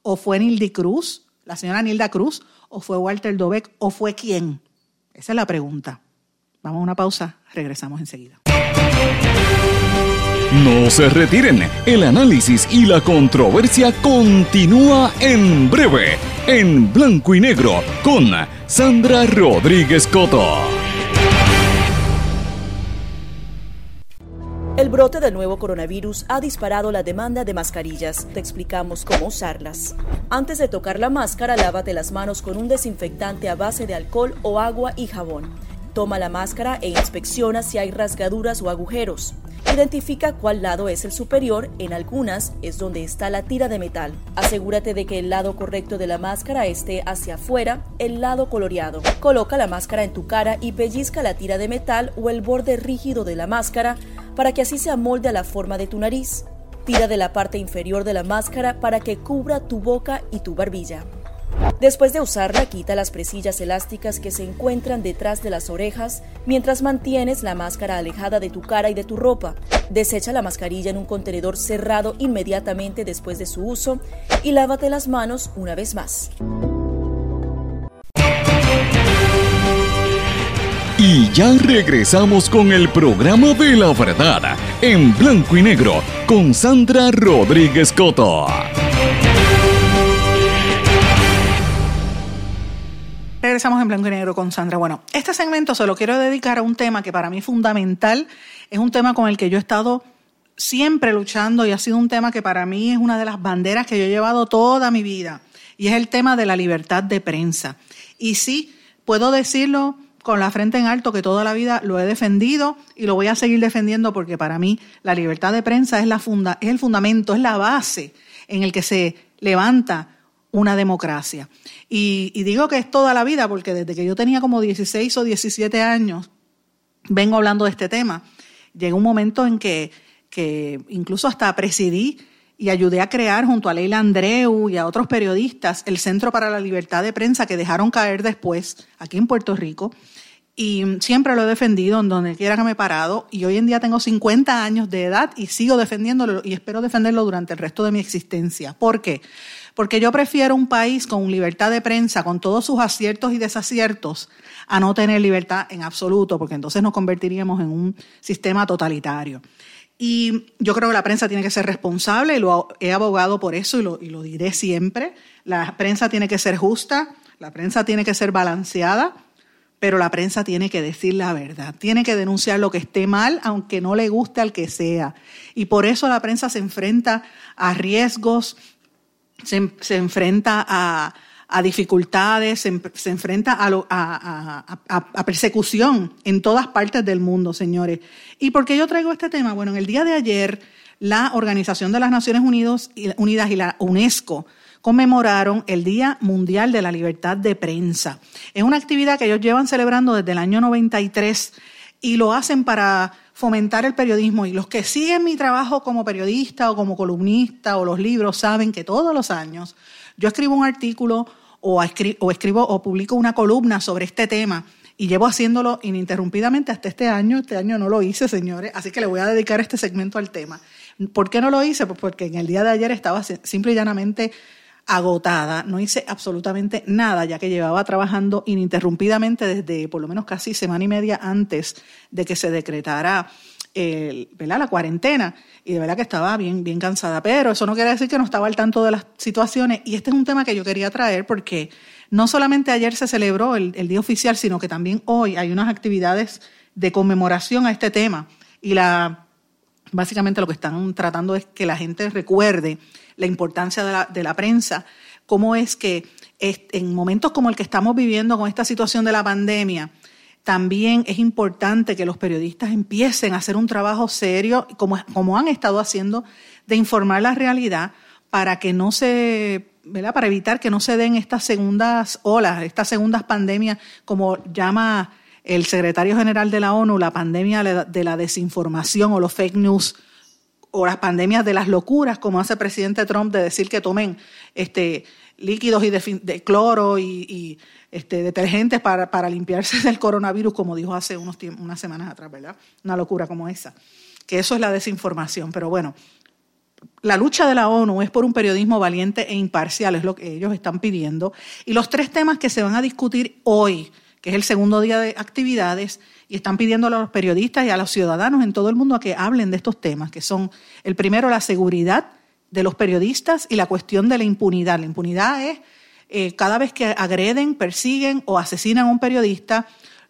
¿O fue Nilda Cruz, la señora Nilda Cruz? ¿O fue Walter Dobeck? ¿O fue quién? Esa es la pregunta. Vamos a una pausa, regresamos enseguida. No se retiren, el análisis y la controversia continúa en breve, en blanco y negro, con Sandra Rodríguez Coto. brote del nuevo coronavirus ha disparado la demanda de mascarillas. Te explicamos cómo usarlas. Antes de tocar la máscara, lávate las manos con un desinfectante a base de alcohol o agua y jabón. Toma la máscara e inspecciona si hay rasgaduras o agujeros. Identifica cuál lado es el superior, en algunas es donde está la tira de metal. Asegúrate de que el lado correcto de la máscara esté hacia afuera, el lado coloreado. Coloca la máscara en tu cara y pellizca la tira de metal o el borde rígido de la máscara para que así se amolde a la forma de tu nariz. Tira de la parte inferior de la máscara para que cubra tu boca y tu barbilla. Después de usarla, quita las presillas elásticas que se encuentran detrás de las orejas mientras mantienes la máscara alejada de tu cara y de tu ropa. Desecha la mascarilla en un contenedor cerrado inmediatamente después de su uso y lávate las manos una vez más. Y ya regresamos con el programa de la verdad en blanco y negro con Sandra Rodríguez Coto. Regresamos en blanco y negro con Sandra. Bueno, este segmento se lo quiero dedicar a un tema que para mí es fundamental. Es un tema con el que yo he estado siempre luchando y ha sido un tema que para mí es una de las banderas que yo he llevado toda mi vida. Y es el tema de la libertad de prensa. Y sí, puedo decirlo con la frente en alto que toda la vida lo he defendido y lo voy a seguir defendiendo porque para mí la libertad de prensa es, la funda, es el fundamento, es la base en el que se levanta una democracia. Y, digo que es toda la vida porque desde que yo tenía como 16 o 17 años vengo hablando de este tema. Llegó un momento en que, que incluso hasta presidí y ayudé a crear junto a Leila Andreu y a otros periodistas el Centro para la Libertad de Prensa que dejaron caer después aquí en Puerto Rico. Y siempre lo he defendido en donde quiera que me he parado. Y hoy en día tengo 50 años de edad y sigo defendiéndolo y espero defenderlo durante el resto de mi existencia. ¿Por qué? Porque yo prefiero un país con libertad de prensa, con todos sus aciertos y desaciertos, a no tener libertad en absoluto, porque entonces nos convertiríamos en un sistema totalitario. Y yo creo que la prensa tiene que ser responsable y lo he abogado por eso y lo, y lo diré siempre. La prensa tiene que ser justa, la prensa tiene que ser balanceada, pero la prensa tiene que decir la verdad, tiene que denunciar lo que esté mal, aunque no le guste al que sea. Y por eso la prensa se enfrenta a riesgos, se, enfrenta a, dificultades, se, enfrenta a, persecución en todas partes del mundo, señores. ¿Y por qué yo traigo este tema? Bueno, en el día de ayer, la Organización de las Naciones Unidas y la UNESCO conmemoraron el Día Mundial de la Libertad de Prensa. Es una actividad que ellos llevan celebrando desde el año 93 y lo hacen para fomentar el periodismo. Y los que siguen mi trabajo como periodista o como columnista o los libros saben que todos los años yo escribo un artículo o, escribo o publico una columna sobre este tema y llevo haciéndolo ininterrumpidamente hasta este año. Este año no lo hice, señores, así que le voy a dedicar este segmento al tema. ¿Por qué no lo hice? Pues porque en el día de ayer estaba simple y llanamente agotada, no hice absolutamente nada, ya que llevaba trabajando ininterrumpidamente desde por lo menos casi semana y media antes de que se decretara la cuarentena. Y de verdad que estaba bien, bien cansada, pero eso no quiere decir que no estaba al tanto de las situaciones. Y este es un tema que yo quería traer porque no solamente ayer se celebró el, el día oficial, sino que también hoy hay unas actividades de conmemoración a este tema. Y la básicamente lo que están tratando es que la gente recuerde la importancia de la, de la prensa, cómo es que en momentos como el que estamos viviendo con esta situación de la pandemia, también es importante que los periodistas empiecen a hacer un trabajo serio, como, como han estado haciendo, de informar la realidad para que no se. Para evitar que no se den estas segundas olas, estas segundas pandemias, como llama el secretario general de la ONU, la pandemia de la desinformación o los fake news o las pandemias de las locuras, como hace el presidente Trump de decir que tomen este, líquidos y de, cloro y, este, detergentes para, para, limpiarse del coronavirus, como dijo hace unos unas semanas atrás, ¿verdad? Una locura como esa. Que eso es la desinformación. Pero bueno, la lucha de la ONU es por un periodismo valiente e imparcial, es lo que ellos están pidiendo. Y los tres temas que se van a discutir hoy, que es el segundo día de actividades, y están pidiendo a los periodistas y a los ciudadanos en todo el mundo a que hablen de estos temas, que son el primero la seguridad de los periodistas y la cuestión de la impunidad. La impunidad es eh, cada vez que agreden, persiguen o asesinan a un periodista,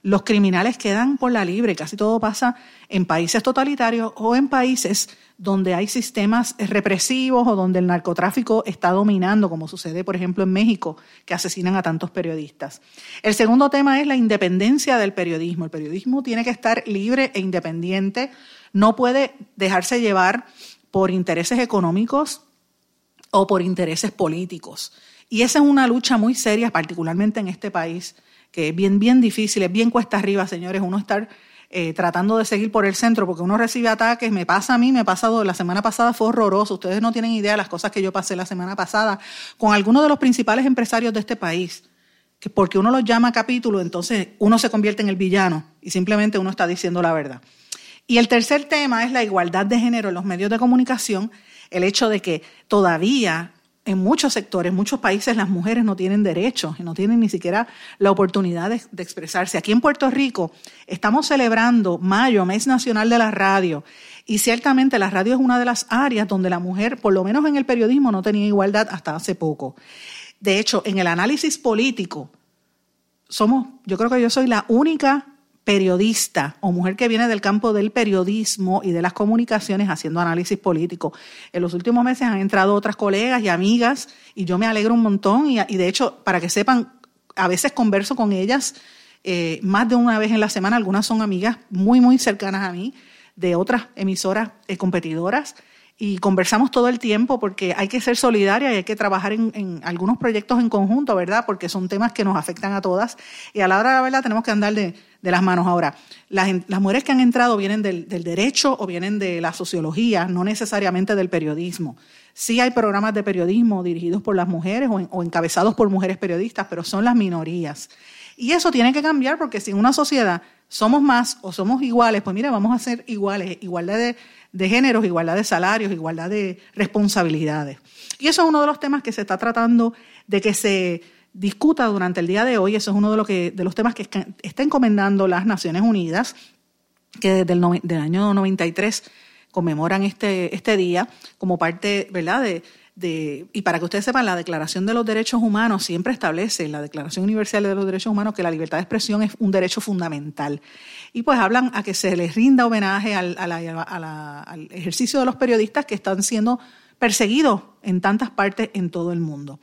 los criminales quedan por la libre. Casi todo pasa en países totalitarios o en países donde hay sistemas represivos o donde el narcotráfico está dominando, como sucede, por ejemplo, en México, que asesinan a tantos periodistas. El segundo tema es la independencia del periodismo. El periodismo tiene que estar libre e independiente, no puede dejarse llevar por intereses económicos o por intereses políticos. Y esa es una lucha muy seria, particularmente en este país que es bien, bien difícil, es bien cuesta arriba, señores, uno estar eh, tratando de seguir por el centro, porque uno recibe ataques, me pasa a mí, me ha pasado, la semana pasada fue horroroso, ustedes no tienen idea de las cosas que yo pasé la semana pasada con algunos de los principales empresarios de este país, que porque uno los llama capítulo, entonces uno se convierte en el villano y simplemente uno está diciendo la verdad. Y el tercer tema es la igualdad de género en los medios de comunicación, el hecho de que todavía en muchos sectores, muchos países, las mujeres no tienen derechos y no tienen ni siquiera la oportunidad de, expresarse. Aquí en Puerto Rico estamos celebrando mayo, mes nacional de la radio, y ciertamente la radio es una de las áreas donde la mujer, por lo menos en el periodismo, no tenía igualdad hasta hace poco. De hecho, en el análisis político, somos, yo creo que yo soy la única periodista o mujer que viene del campo del periodismo y de las comunicaciones haciendo análisis político. En los últimos meses han entrado otras colegas y amigas y yo me alegro un montón y, de hecho, para que sepan, a veces converso con ellas eh, más de una vez en la semana, algunas son amigas muy, muy cercanas a mí de otras emisoras eh, competidoras y conversamos todo el tiempo porque hay que ser solidaria y hay que trabajar en, algunos proyectos en conjunto, ¿verdad? Porque son temas que nos afectan a todas y a la hora de la verdad tenemos que andar de, las manos. Ahora, las, mujeres que han entrado vienen del, derecho o vienen de la sociología, no necesariamente del periodismo. Sí hay programas de periodismo dirigidos por las mujeres o, o encabezados por mujeres periodistas, pero son las minorías. Y eso tiene que cambiar porque si en una sociedad somos más o somos iguales, pues mire, vamos a ser iguales, igualdad de, de géneros, igualdad de salarios, igualdad de responsabilidades. Y eso es uno de los temas que se está tratando de que se discuta durante el día de hoy. Eso es uno de, los temas que está encomendando las Naciones Unidas, que desde el del año 93 conmemoran este, este día como parte ¿verdad? De, y para que ustedes sepan, la Declaración de los Derechos Humanos siempre establece, la Declaración Universal de los Derechos Humanos, que la libertad de expresión es un derecho fundamental. Y pues hablan a que se les rinda homenaje al, al ejercicio de los periodistas que están siendo perseguidos en tantas partes en todo el mundo.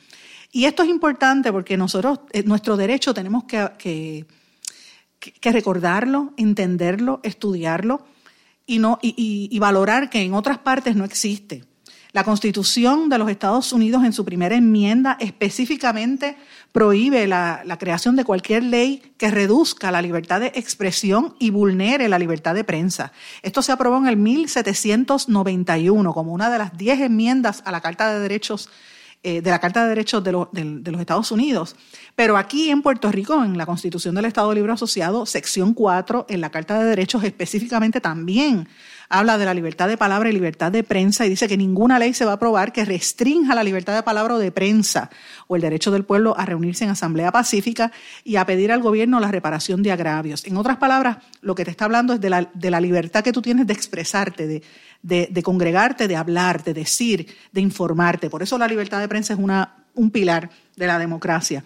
Y esto es importante porque nosotros, eh, nuestro derecho, tenemos que, recordarlo, entenderlo, estudiarlo y, no, y valorar que en otras partes no existe. La Constitución de los Estados Unidos en su primera enmienda específicamente prohíbe la, creación de cualquier ley que reduzca la libertad de expresión y vulnere la libertad de prensa. Esto se aprobó en el 1791 como una de las diez enmiendas a la Carta de Derechos eh, de la Carta de Derechos de, de, los Estados Unidos. Pero aquí en Puerto Rico, en la Constitución del Estado Libre Asociado, sección 4, en la Carta de Derechos específicamente también habla de la libertad de palabra y libertad de prensa y dice que ninguna ley se va a aprobar que restrinja la libertad de palabra o de prensa o el derecho del pueblo a reunirse en asamblea pacífica y a pedir al gobierno la reparación de agravios. En otras palabras, lo que te está hablando es de la, de la libertad que tú tienes de expresarte, de, de, congregarte, de hablar, de decir, de informarte. Por eso la libertad de prensa es una, un pilar de la democracia.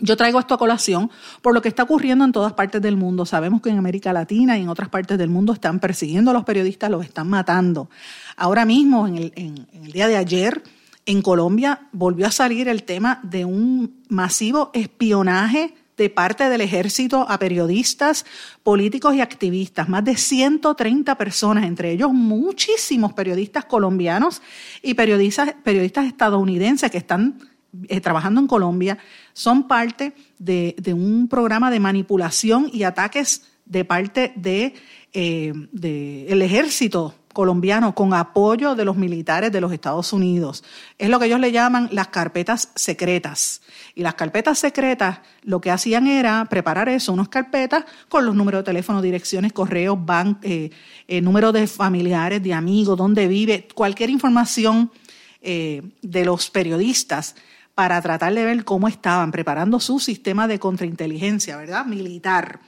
Yo traigo esto a colación por lo que está ocurriendo en todas partes del mundo. Sabemos que en América Latina y en otras partes del mundo están persiguiendo a los periodistas, los están matando. Ahora mismo, en el, día de ayer, en Colombia volvió a salir el tema de un masivo espionaje de parte del ejército a periodistas, políticos y activistas. Más de 130 personas, entre ellos muchísimos periodistas colombianos y periodistas, periodistas estadounidenses que están eh, trabajando en Colombia son parte de, un programa de manipulación y ataques de parte del de, eh, ejército colombiano con apoyo de los militares de los Estados Unidos. Es lo que ellos le llaman las carpetas secretas. Y las carpetas secretas lo que hacían era preparar eso, unas carpetas con los números de teléfono, direcciones, correos, ban, eh, números de familiares, de amigos, dónde vive, cualquier información de los periodistas para tratar de ver cómo estaban preparando su sistema de contrainteligencia, ¿verdad? Militar.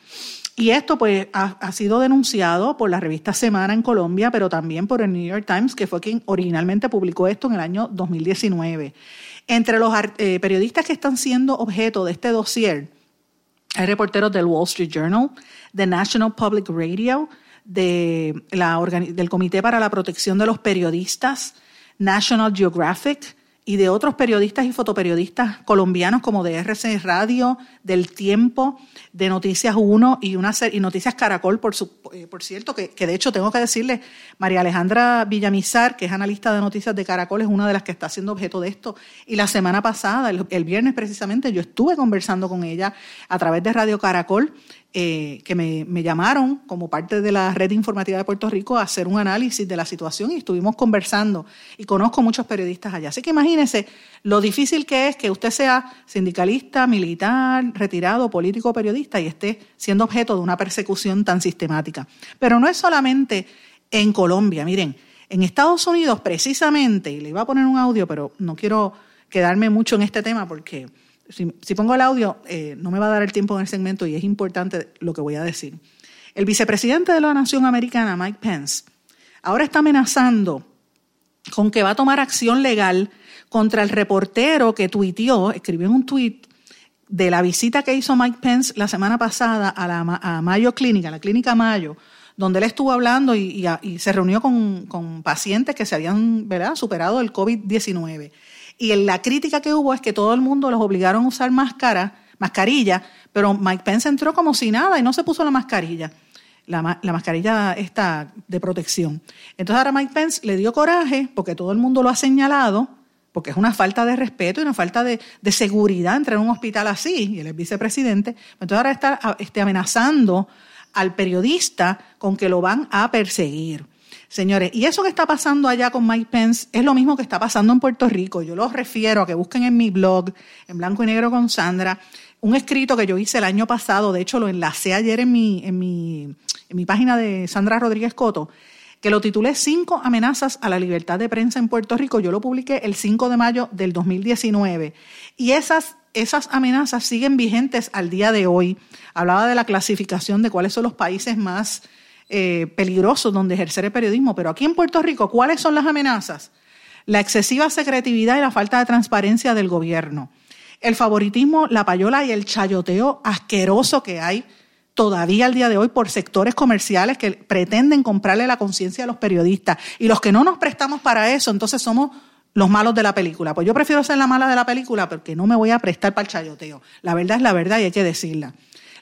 Y esto pues ha, sido denunciado por la revista Semana en Colombia, pero también por el New York Times, que fue quien originalmente publicó esto en el año 2019. Entre los eh, periodistas que están siendo objeto de este dossier hay reporteros del Wall Street Journal, de National Public Radio, de la, del Comité para la Protección de los Periodistas, National Geographic, y de otros periodistas y fotoperiodistas colombianos como de RC Radio, del Tiempo, de Noticias 1 y, una y Noticias Caracol, por, eh, por cierto, que, de hecho tengo que decirle, María Alejandra Villamizar, que es analista de noticias de Caracol, es una de las que está siendo objeto de esto. Y la semana pasada, el viernes precisamente, yo estuve conversando con ella a través de Radio Caracol eh, que me, llamaron como parte de la red informativa de Puerto Rico a hacer un análisis de la situación y estuvimos conversando y conozco muchos periodistas allá. Así que imagínense lo difícil que es que usted sea sindicalista, militar, retirado, político, periodista y esté siendo objeto de una persecución tan sistemática. Pero no es solamente en Colombia, miren, en Estados Unidos precisamente, y le iba a poner un audio, pero no quiero quedarme mucho en este tema porque si, pongo el audio, eh, no me va a dar el tiempo en el segmento y es importante lo que voy a decir. El vicepresidente de la Nación Americana, Mike Pence, ahora está amenazando con que va a tomar acción legal contra el reportero que tuiteó, escribió en un tuit de la visita que hizo Mike Pence la semana pasada a la Mayo Clínica, a la Clínica Mayo, donde él estuvo hablando y, se reunió con, pacientes que se habían superado el COVID-19. Y la crítica que hubo es que todo el mundo los obligaron a usar máscara, mascarilla, pero Mike Pence entró como si nada y no se puso la mascarilla, la, mascarilla esta de protección. Entonces ahora Mike Pence le dio coraje porque todo el mundo lo ha señalado, porque es una falta de respeto y una falta de, seguridad entrar en un hospital así, y él es vicepresidente. Entonces ahora está este, amenazando al periodista con que lo van a perseguir. Señores, y eso que está pasando allá con Mike Pence es lo mismo que está pasando en Puerto Rico. Yo los refiero a que busquen en mi blog, en blanco y negro con Sandra, un escrito que yo hice el año pasado, de hecho lo enlacé ayer en mi, en mi, en mi página de Sandra Rodríguez Coto, que lo titulé Cinco amenazas a la libertad de prensa en Puerto Rico. Yo lo publiqué el 5 de mayo del 2019. Y esas, esas amenazas siguen vigentes al día de hoy. Hablaba de la clasificación de cuáles son los países más eh, peligrosos donde ejercer el periodismo. Pero aquí en Puerto Rico, ¿cuáles son las amenazas? La excesiva secretividad y la falta de transparencia del gobierno. El favoritismo, la payola y el chayoteo asqueroso que hay todavía al día de hoy por sectores comerciales que pretenden comprarle la conciencia a los periodistas. Y los que no nos prestamos para eso, entonces somos los malos de la película. Pues yo prefiero ser la mala de la película porque no me voy a prestar para el chayoteo. La verdad es la verdad y hay que decirla.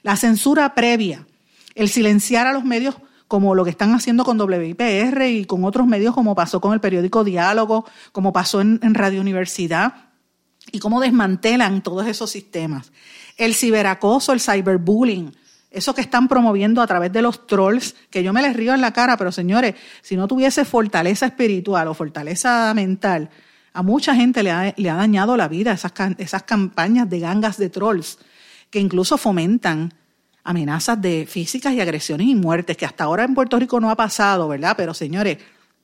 La censura previa, el silenciar a los medios como lo que están haciendo con WIPR y con otros medios, como pasó con el periódico Diálogo, como pasó en, Radio Universidad, y cómo desmantelan todos esos sistemas. El ciberacoso, el cyberbullying, eso que están promoviendo a través de los trolls, que yo me les río en la cara, pero señores, si no tuviese fortaleza espiritual o fortaleza mental, a mucha gente le ha, dañado la vida esas campañas de gangas de trolls que incluso fomentan amenazas de físicas y agresiones y muertes, que hasta ahora en Puerto Rico no ha pasado, ¿verdad? Pero señores,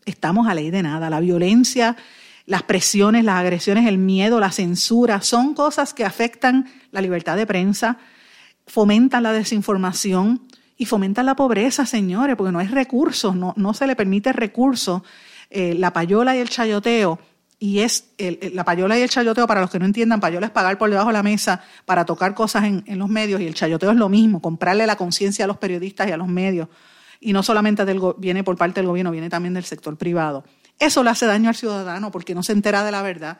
estamos a ley de nada. La violencia, las presiones, las agresiones, el miedo, la censura, son cosas que afectan la libertad de prensa, fomentan la desinformación y fomentan la pobreza, señores, porque no hay recursos, no, no se le permite recursos. Eh, la payola y el chayoteo y es la payola y el chayoteo, para los que no entiendan, payola es pagar por debajo de la mesa para tocar cosas en, los medios y el chayoteo es lo mismo, comprarle la conciencia a los periodistas y a los medios. Y no solamente viene por parte del gobierno, viene también del sector privado. Eso le hace daño al ciudadano porque no se entera de la verdad.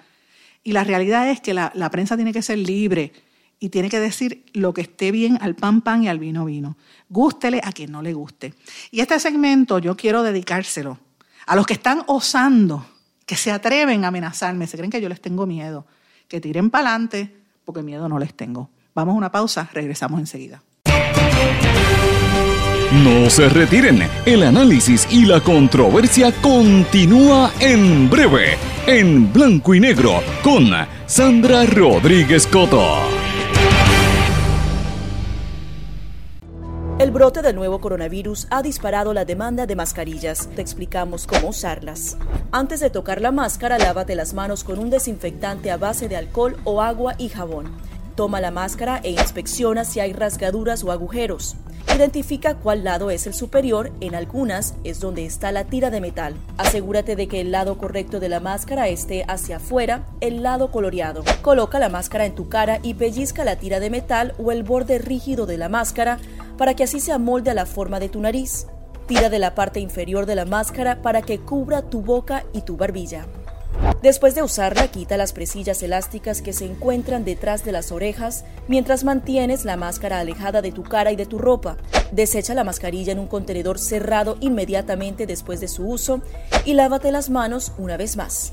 Y la realidad es que la, la prensa tiene que ser libre y tiene que decir lo que esté bien al pan pan y al vino vino. Gústele a quien no le guste. Y este segmento yo quiero dedicárselo a los que están osando que se atreven a amenazarme, se creen que yo les tengo miedo, que tiren para adelante, porque miedo no les tengo. Vamos a una pausa, regresamos enseguida. No se retiren, el análisis y la controversia continúa en breve, en blanco y negro, con Sandra Rodríguez Coto. Brote del nuevo coronavirus ha disparado la demanda de mascarillas. Te explicamos cómo usarlas. Antes de tocar la máscara, lávate las manos con un desinfectante a base de alcohol o agua y jabón. Toma la máscara e inspecciona si hay rasgaduras o agujeros. Identifica cuál lado es el superior, en algunas es donde está la tira de metal. Asegúrate de que el lado correcto de la máscara esté hacia afuera, el lado coloreado. Coloca la máscara en tu cara y pellizca la tira de metal o el borde rígido de la máscara para que así se amolde a la forma de tu nariz. Tira de la parte inferior de la máscara para que cubra tu boca y tu barbilla. Después de usarla, quita las presillas elásticas que se encuentran detrás de las orejas mientras mantienes la máscara alejada de tu cara y de tu ropa. Desecha la mascarilla en un contenedor cerrado inmediatamente después de su uso y lávate las manos una vez más.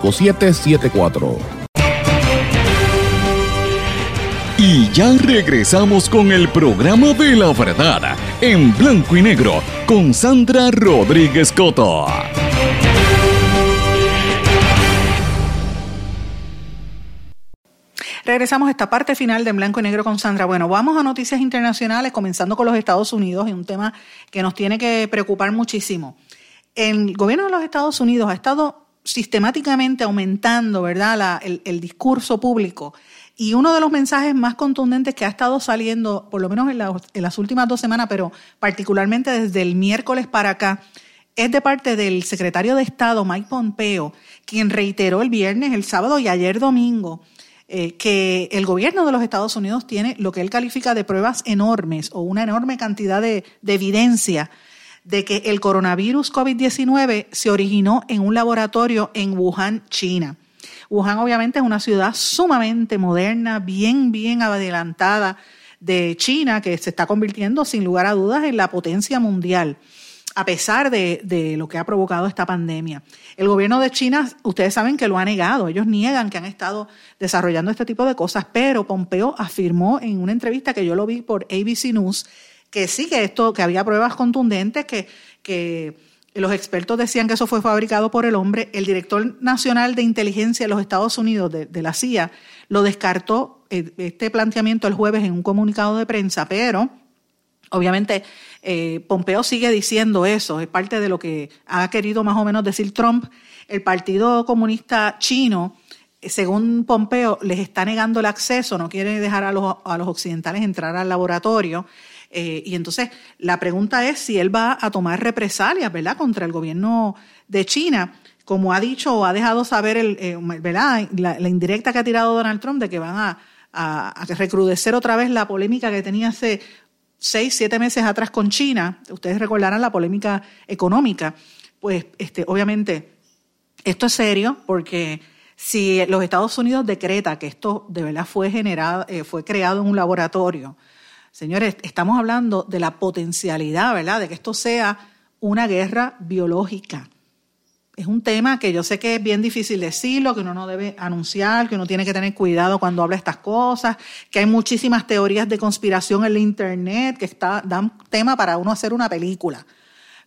5774. Y ya regresamos con el programa de la verdad en blanco y negro con Sandra Rodríguez Coto. Regresamos a esta parte final de En Blanco y Negro con Sandra. Bueno, vamos a noticias internacionales, comenzando con los Estados Unidos, y un tema que nos tiene que preocupar muchísimo. El gobierno de los Estados Unidos ha estado sistemáticamente aumentando, ¿verdad?, el, discurso público. Y uno de los mensajes más contundentes que ha estado saliendo, por lo menos en, en, las últimas dos semanas, pero particularmente desde el miércoles para acá, es de parte del secretario de Estado, Mike Pompeo, quien reiteró el viernes, el sábado y ayer domingo eh, que el gobierno de los Estados Unidos tiene lo que él califica de pruebas enormes o una enorme cantidad de, de evidencia de que el coronavirus COVID-19 se originó en un laboratorio en Wuhan, China. Wuhan obviamente es una ciudad sumamente moderna, bien, bien adelantada de China, que se está convirtiendo sin lugar a dudas en la potencia mundial, a pesar de, lo que ha provocado esta pandemia. El gobierno de China, ustedes saben que lo ha negado, ellos niegan que han estado desarrollando este tipo de cosas, pero Pompeo afirmó en una entrevista que yo lo vi por ABC News, que sí, que esto, que había pruebas contundentes, que, que los expertos decían que eso fue fabricado por el hombre. El director nacional de inteligencia de los Estados Unidos, de, la CIA, lo descartó eh, este planteamiento el jueves en un comunicado de prensa, pero obviamente eh, Pompeo sigue diciendo eso, es parte de lo que ha querido más o menos decir Trump. El Partido Comunista Chino, según Pompeo, les está negando el acceso, no quiere dejar a los, a los occidentales entrar al laboratorio. Eh, y entonces la pregunta es si él va a tomar represalias, ¿verdad?, contra el gobierno de China, como ha dicho o ha dejado saber, el, eh, ¿verdad?, la, indirecta que ha tirado Donald Trump de que van a, a, recrudecer otra vez la polémica que tenía hace seis, siete meses atrás con China. Ustedes recordarán la polémica económica. Pues, este, obviamente, esto es serio porque si los Estados Unidos decreta que esto de verdad fue generado, eh, fue creado en un laboratorio, Señores, estamos hablando de la potencialidad, ¿verdad?, de que esto sea una guerra biológica. Es un tema que yo sé que es bien difícil decirlo, que uno no debe anunciar, que uno tiene que tener cuidado cuando habla estas cosas, que hay muchísimas teorías de conspiración en la Internet que está, dan tema para uno hacer una película.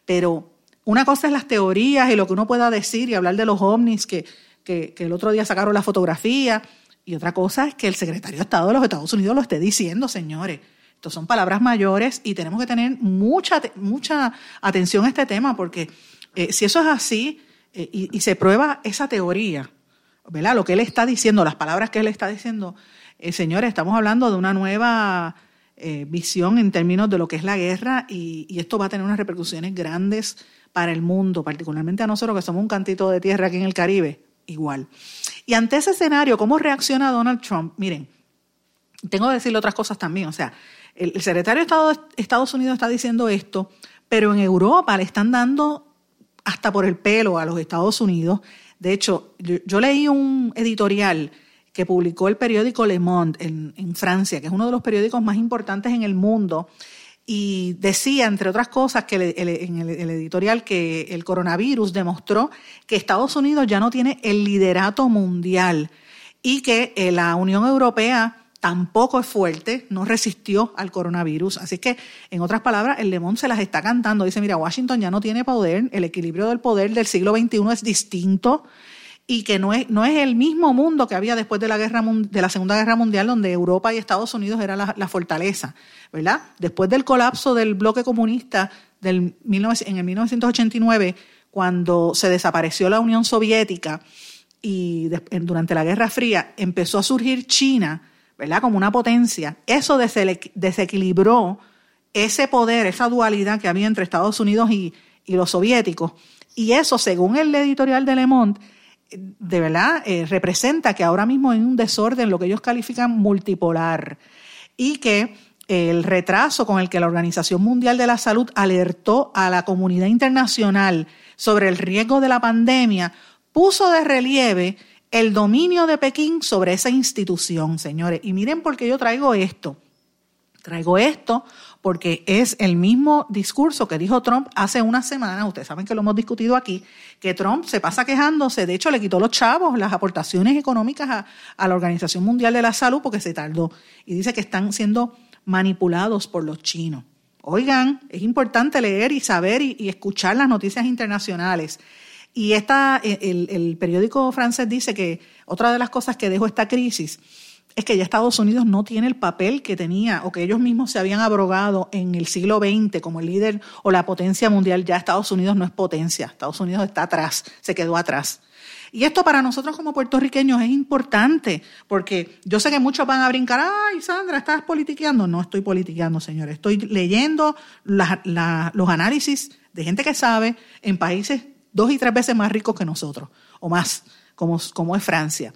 Pero una cosa es las teorías y lo que uno pueda decir y hablar de los ovnis que, que, que el otro día sacaron la fotografía, y otra cosa es que el secretario de Estado de los Estados Unidos lo esté diciendo, señores son palabras mayores y tenemos que tener mucha, mucha atención a este tema porque eh, si eso es así eh, y, se prueba esa teoría, ¿verdad? Lo que él está diciendo, las palabras que él está diciendo, eh, señores, estamos hablando de una nueva visión en términos de lo que es la guerra y, y esto va a tener unas repercusiones grandes para el mundo, particularmente a nosotros que somos un cantito de tierra aquí en el Caribe, igual. Y ante ese escenario, ¿cómo reacciona Donald Trump? Miren, tengo que decirle otras cosas también, o sea, El, secretario de Estado de Estados Unidos está diciendo esto, pero en Europa le están dando hasta por el pelo a los Estados Unidos. De hecho, yo, leí un editorial que publicó el periódico Le Monde en, Francia, que es uno de los periódicos más importantes en el mundo, y decía, entre otras cosas, que en el, editorial que el coronavirus demostró que Estados Unidos ya no tiene el liderato mundial y que eh, la Unión Europea tampoco es fuerte, no resistió al coronavirus. Así que, en otras palabras, el Lemón se las está cantando. Dice, mira, Washington ya no tiene poder, el equilibrio del poder del siglo XXI es distinto y que no es, no es el mismo mundo que había después de la, guerra, de la Segunda Guerra Mundial, donde Europa y Estados Unidos era la, fortaleza, ¿verdad? Después del colapso del bloque comunista del en el 1989, cuando se desapareció la Unión Soviética y durante la Guerra Fría empezó a surgir China, ¿verdad? Como una potencia. Eso desequilibró ese poder, esa dualidad que había entre Estados Unidos y, los soviéticos. Y eso, según el editorial de Le Monde, de verdad eh, representa que ahora mismo hay un desorden, lo que ellos califican multipolar, y que el retraso con el que la Organización Mundial de la Salud alertó a la comunidad internacional sobre el riesgo de la pandemia puso de relieve el dominio de Pekín sobre esa institución, señores. Y miren por qué yo traigo esto. Traigo esto porque es el mismo discurso que dijo Trump hace una semana, ustedes saben que lo hemos discutido aquí, que Trump se pasa quejándose, de hecho le quitó los chavos, las aportaciones económicas a, la Organización Mundial de la Salud porque se tardó y dice que están siendo manipulados por los chinos. Oigan, es importante leer y saber y, escuchar las noticias internacionales. Y esta, el, el periódico francés dice que otra de las cosas que dejó esta crisis es que ya Estados Unidos no tiene el papel que tenía o que ellos mismos se habían abrogado en el siglo XX como el líder o la potencia mundial. Ya Estados Unidos no es potencia, Estados Unidos está atrás, se quedó atrás. Y esto para nosotros como puertorriqueños es importante, porque yo sé que muchos van a brincar, ay Sandra, estás politiqueando. No estoy politiqueando, señores, estoy leyendo los análisis de gente que sabe en países dos y tres veces más ricos que nosotros, o más, como, como es Francia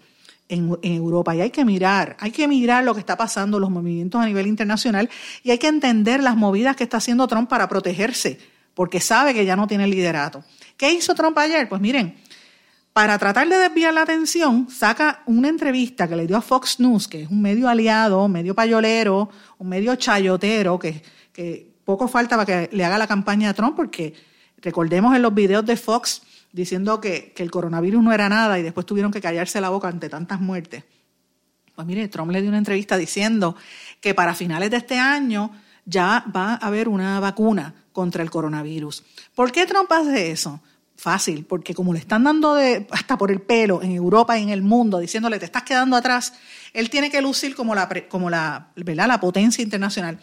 en, Europa. Y hay que mirar, hay que mirar lo que está pasando, los movimientos a nivel internacional, y hay que entender las movidas que está haciendo Trump para protegerse, porque sabe que ya no tiene liderato. ¿Qué hizo Trump ayer? Pues miren, para tratar de desviar la atención, saca una entrevista que le dio a Fox News, que es un medio aliado, medio payolero, un medio chayotero, que, que poco falta para que le haga la campaña a Trump, porque recordemos en los videos de Fox, diciendo que, el coronavirus no era nada y después tuvieron que callarse la boca ante tantas muertes. Pues mire, Trump le dio una entrevista diciendo que para finales de este año ya va a haber una vacuna contra el coronavirus. ¿Por qué Trump hace eso? Fácil, porque como le están dando de, hasta por el pelo en Europa y en el mundo, diciéndole te estás quedando atrás, él tiene que lucir como la, como la, ¿verdad? la potencia internacional.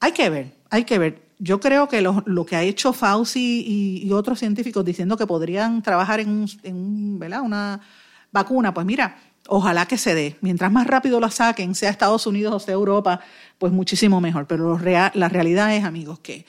Hay que ver, hay que ver yo creo que lo, que ha hecho Fauci y, otros científicos diciendo que podrían trabajar en, un, una vacuna, pues mira, ojalá que se dé. Mientras más rápido la saquen, sea Estados Unidos o sea Europa, pues muchísimo mejor. Pero la realidad es, amigos, que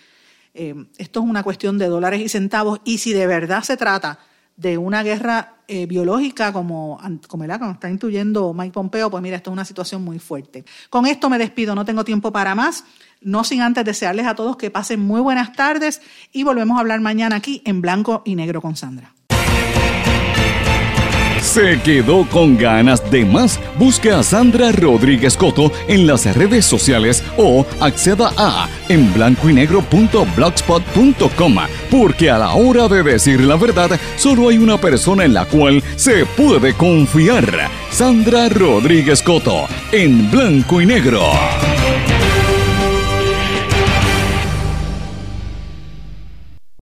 eh, esto es una cuestión de dólares y centavos y si de verdad se trata de una guerra eh, biológica como, como, como está intuyendo Mike Pompeo, pues mira, esto es una situación muy fuerte. Con esto me despido, no tengo tiempo para más. No sin antes desearles a todos que pasen muy buenas tardes y volvemos a hablar mañana aquí en Blanco y Negro con Sandra. ¿Se quedó con ganas de más? Busque a Sandra Rodríguez Coto en las redes sociales o acceda a en blanco y negro.blogspot.com porque a la hora de decir la verdad solo hay una persona en la cual se puede confiar. Sandra Rodríguez Coto en blanco y negro.